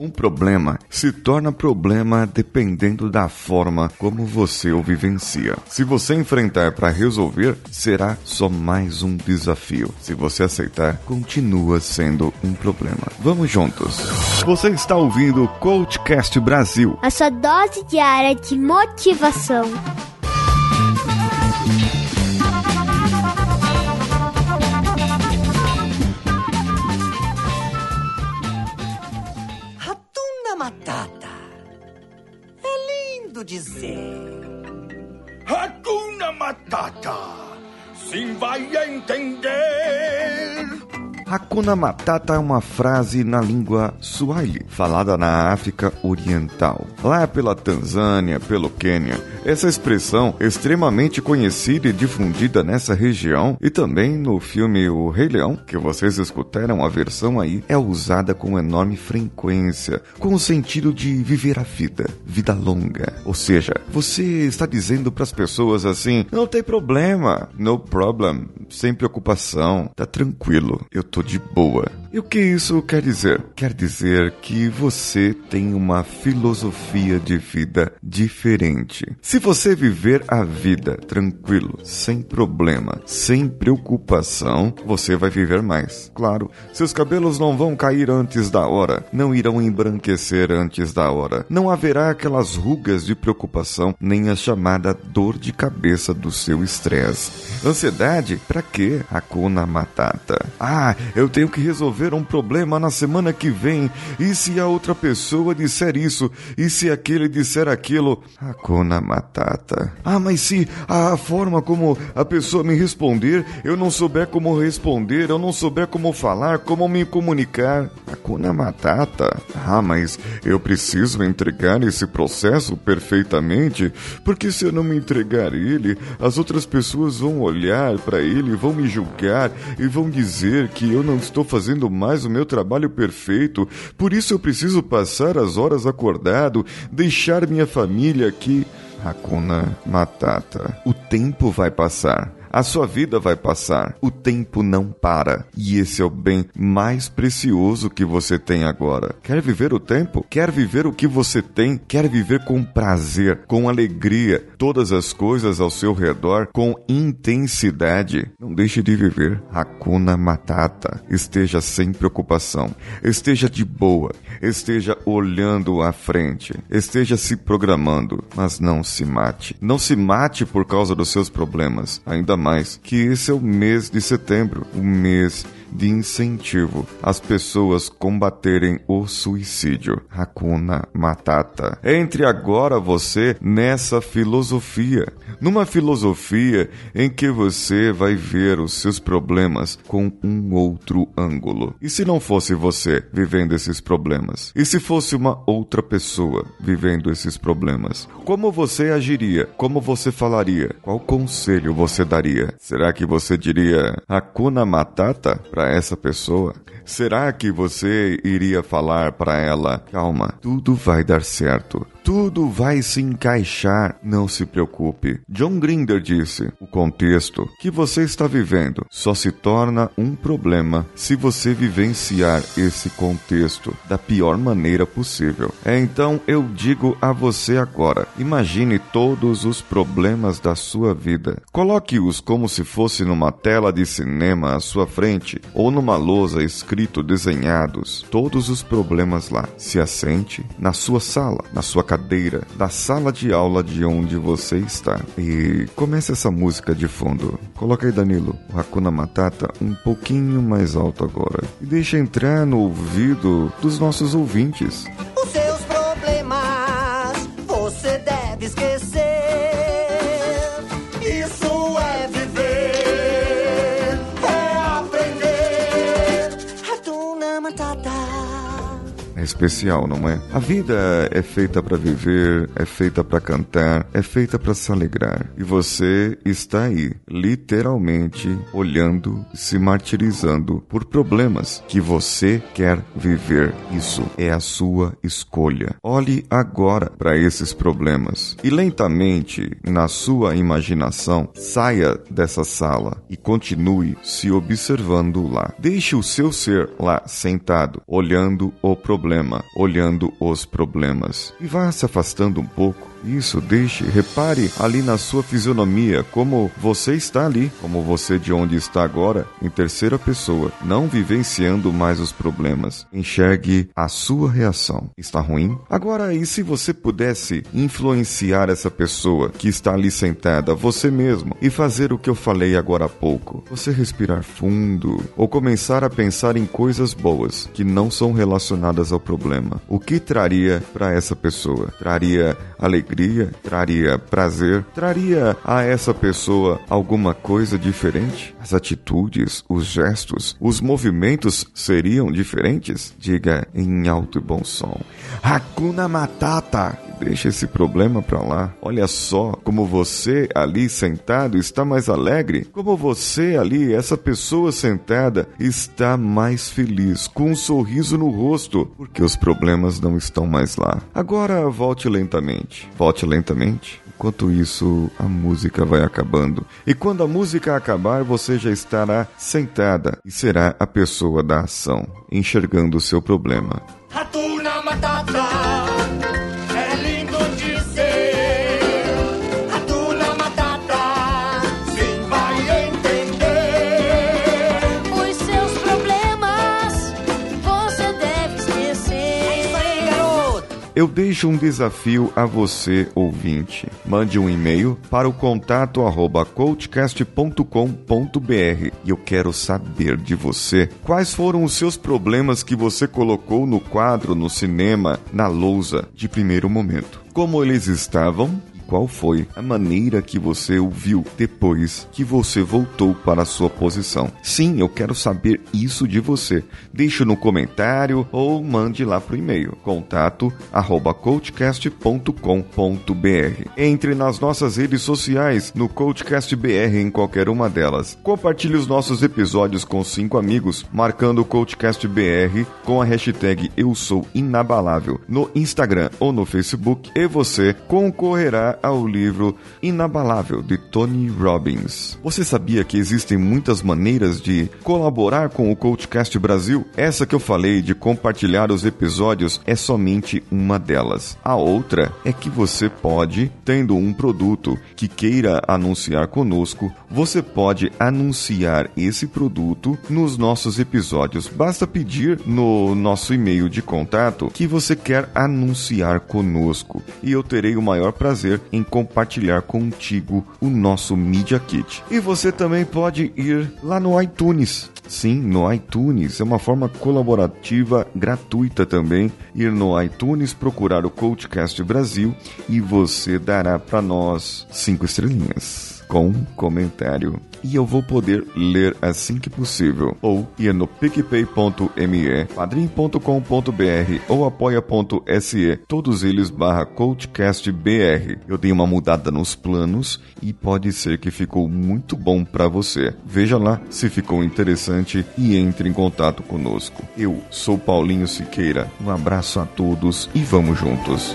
Um problema se torna problema dependendo da forma como você o vivencia. Se você enfrentar para resolver, será só mais um desafio. Se você aceitar, continua sendo um problema. Vamos juntos. Você está ouvindo o Coachcast Brasil. A sua dose diária de motivação. Dizer. Hakuna Matata. Sim vai entender. Hakuna Matata é uma frase na língua Swahili, falada na África Oriental. Lá pela Tanzânia, pelo Quênia, essa expressão extremamente conhecida e difundida nessa região e também no filme O Rei Leão, que vocês escutaram a versão aí, é usada com enorme frequência, com o sentido de viver a vida, vida longa. Ou seja, você está dizendo para as pessoas assim: não tem problema, no problem, sem preocupação, tá tranquilo, eu tô de boa. E o que isso quer dizer? Quer dizer que você tem uma filosofia de vida diferente. Se você viver a vida tranquilo, sem problema, sem preocupação, você vai viver mais. Claro, seus cabelos não vão cair antes da hora, não irão embranquecer antes da hora, não haverá aquelas rugas de preocupação, nem a chamada dor de cabeça do seu estresse. Ansiedade, para quê? Hakuna Matata. Ah, eu tenho que resolver um problema na semana que vem. E se a outra pessoa disser isso? E se aquele disser aquilo? Hakuna Matata. Ah, mas se a forma como a pessoa me responder, eu não souber como responder, eu não souber como falar, como me comunicar. Hakuna Matata. Ah, mas eu preciso entregar esse processo perfeitamente, porque se eu não me entregar ele, as outras pessoas vão olhar para ele, vão me julgar e vão dizer que eu não estou fazendo mais o meu trabalho perfeito, por isso eu preciso passar as horas acordado, deixar minha família aqui. Hakuna Matata. O tempo vai passar. A sua vida vai passar, o tempo não para, e esse é o bem mais precioso que você tem agora. Quer viver o tempo? Quer viver o que você tem? Quer viver com prazer, com alegria, todas as coisas ao seu redor com intensidade? Não deixe de viver. Hakuna Matata. Esteja sem preocupação, esteja de boa, esteja olhando à frente, esteja se programando, mas não se mate. Não se mate por causa dos seus problemas, ainda mais que esse é o mês de setembro, o mês de incentivo às pessoas combaterem o suicídio. Hakuna Matata. Entre agora você nessa filosofia, numa filosofia em que você vai ver os seus problemas com um outro ângulo. E se não fosse você vivendo esses problemas? E se fosse uma outra pessoa vivendo esses problemas? Como você agiria? Como você falaria? Qual conselho você daria? Será que você diria Hakuna Matata? Para essa pessoa? Será que você iria falar para ela: calma, tudo vai dar certo, tudo vai se encaixar, não se preocupe? John Grinder disse: o contexto que você está vivendo só se torna um problema se você vivenciar esse contexto da pior maneira possível. É então eu digo a você agora: imagine todos os problemas da sua vida, coloque-os como se fosse numa tela de cinema à sua frente ou numa lousa escrito desenhados todos os problemas lá. Se assente na sua sala, na sua cadeira, da sala de aula de onde você está. E comece essa música de fundo. Coloca aí, Danilo, o Hakuna Matata um pouquinho mais alto agora. E deixa entrar no ouvido dos nossos ouvintes. Especial, não é? A vida é feita para viver, é feita para cantar, é feita para se alegrar. E você está aí, literalmente, olhando, se martirizando por problemas que você quer viver. Isso é a sua escolha. Olhe agora para esses problemas e lentamente, na sua imaginação, saia dessa sala e continue se observando lá. Deixe o seu ser lá sentado, olhando o problema problema, olhando os problemas. E vá se afastando um pouco isso, deixe, repare ali na sua fisionomia como você está ali, como você de onde está agora, em terceira pessoa, não vivenciando mais os problemas. Enxergue a sua reação. Está ruim? Agora, e se você pudesse influenciar essa pessoa que está ali sentada, você mesmo, e fazer o que eu falei agora há pouco? Você respirar fundo ou começar a pensar em coisas boas que não são relacionadas ao problema. O que traria para essa pessoa? Traria alegria, traria prazer, traria a essa pessoa alguma coisa diferente? As atitudes, os gestos, os movimentos seriam diferentes? Diga em alto e bom som. Hakuna Matata! Deixa esse problema pra lá. Olha só como você ali sentado está mais alegre. Como você ali, essa pessoa sentada, está mais feliz, com um sorriso no rosto, porque os problemas não estão mais lá. Agora volte lentamente. Volte lentamente. Enquanto isso, a música vai acabando. E quando a música acabar, você já estará sentada e será a pessoa da ação, enxergando o seu problema. Hakuna Matata. Eu deixo um desafio a você, ouvinte. Mande um e-mail para o contato arroba coachcast.com.br e eu quero saber de você quais foram os seus problemas que você colocou no quadro, no cinema, na lousa de primeiro momento. Como eles estavam qual foi a maneira que você ouviu depois que você voltou para a sua posição. Sim, eu quero saber isso de você. Deixe no comentário ou mande lá pro e-mail contato arroba coachcast.com.br. Entre nas nossas redes sociais no Coachcast BR em qualquer uma delas. Compartilhe os nossos episódios com cinco amigos, marcando o Coachcast BR com a hashtag Eu Sou Inabalável no Instagram ou no Facebook e você concorrerá ao livro Inabalável de Tony Robbins. Você sabia que existem muitas maneiras de colaborar com o Coachcast Brasil? Essa que eu falei de compartilhar os episódios é somente uma delas. A outra é que você pode, tendo um produto que queira anunciar conosco, você pode anunciar esse produto nos nossos episódios. Basta pedir no nosso e-mail de contato que você quer anunciar conosco e eu terei o maior prazer em compartilhar contigo o nosso Media Kit. E você também pode ir lá no iTunes. Sim, no iTunes. É uma forma colaborativa gratuita também. Ir no iTunes, procurar o Coachcast Brasil e você dará para nós cinco estrelinhas com comentário e eu vou poder ler assim que possível. Ou ir no picpay.me, padrim.com.br ou apoia.se, todos eles barra coachcastbr. Eu dei uma mudada nos planos e pode ser que ficou muito bom para você. Veja lá se ficou interessante e entre em contato conosco. Eu sou Paulinho Siqueira. Um abraço a todos e vamos juntos.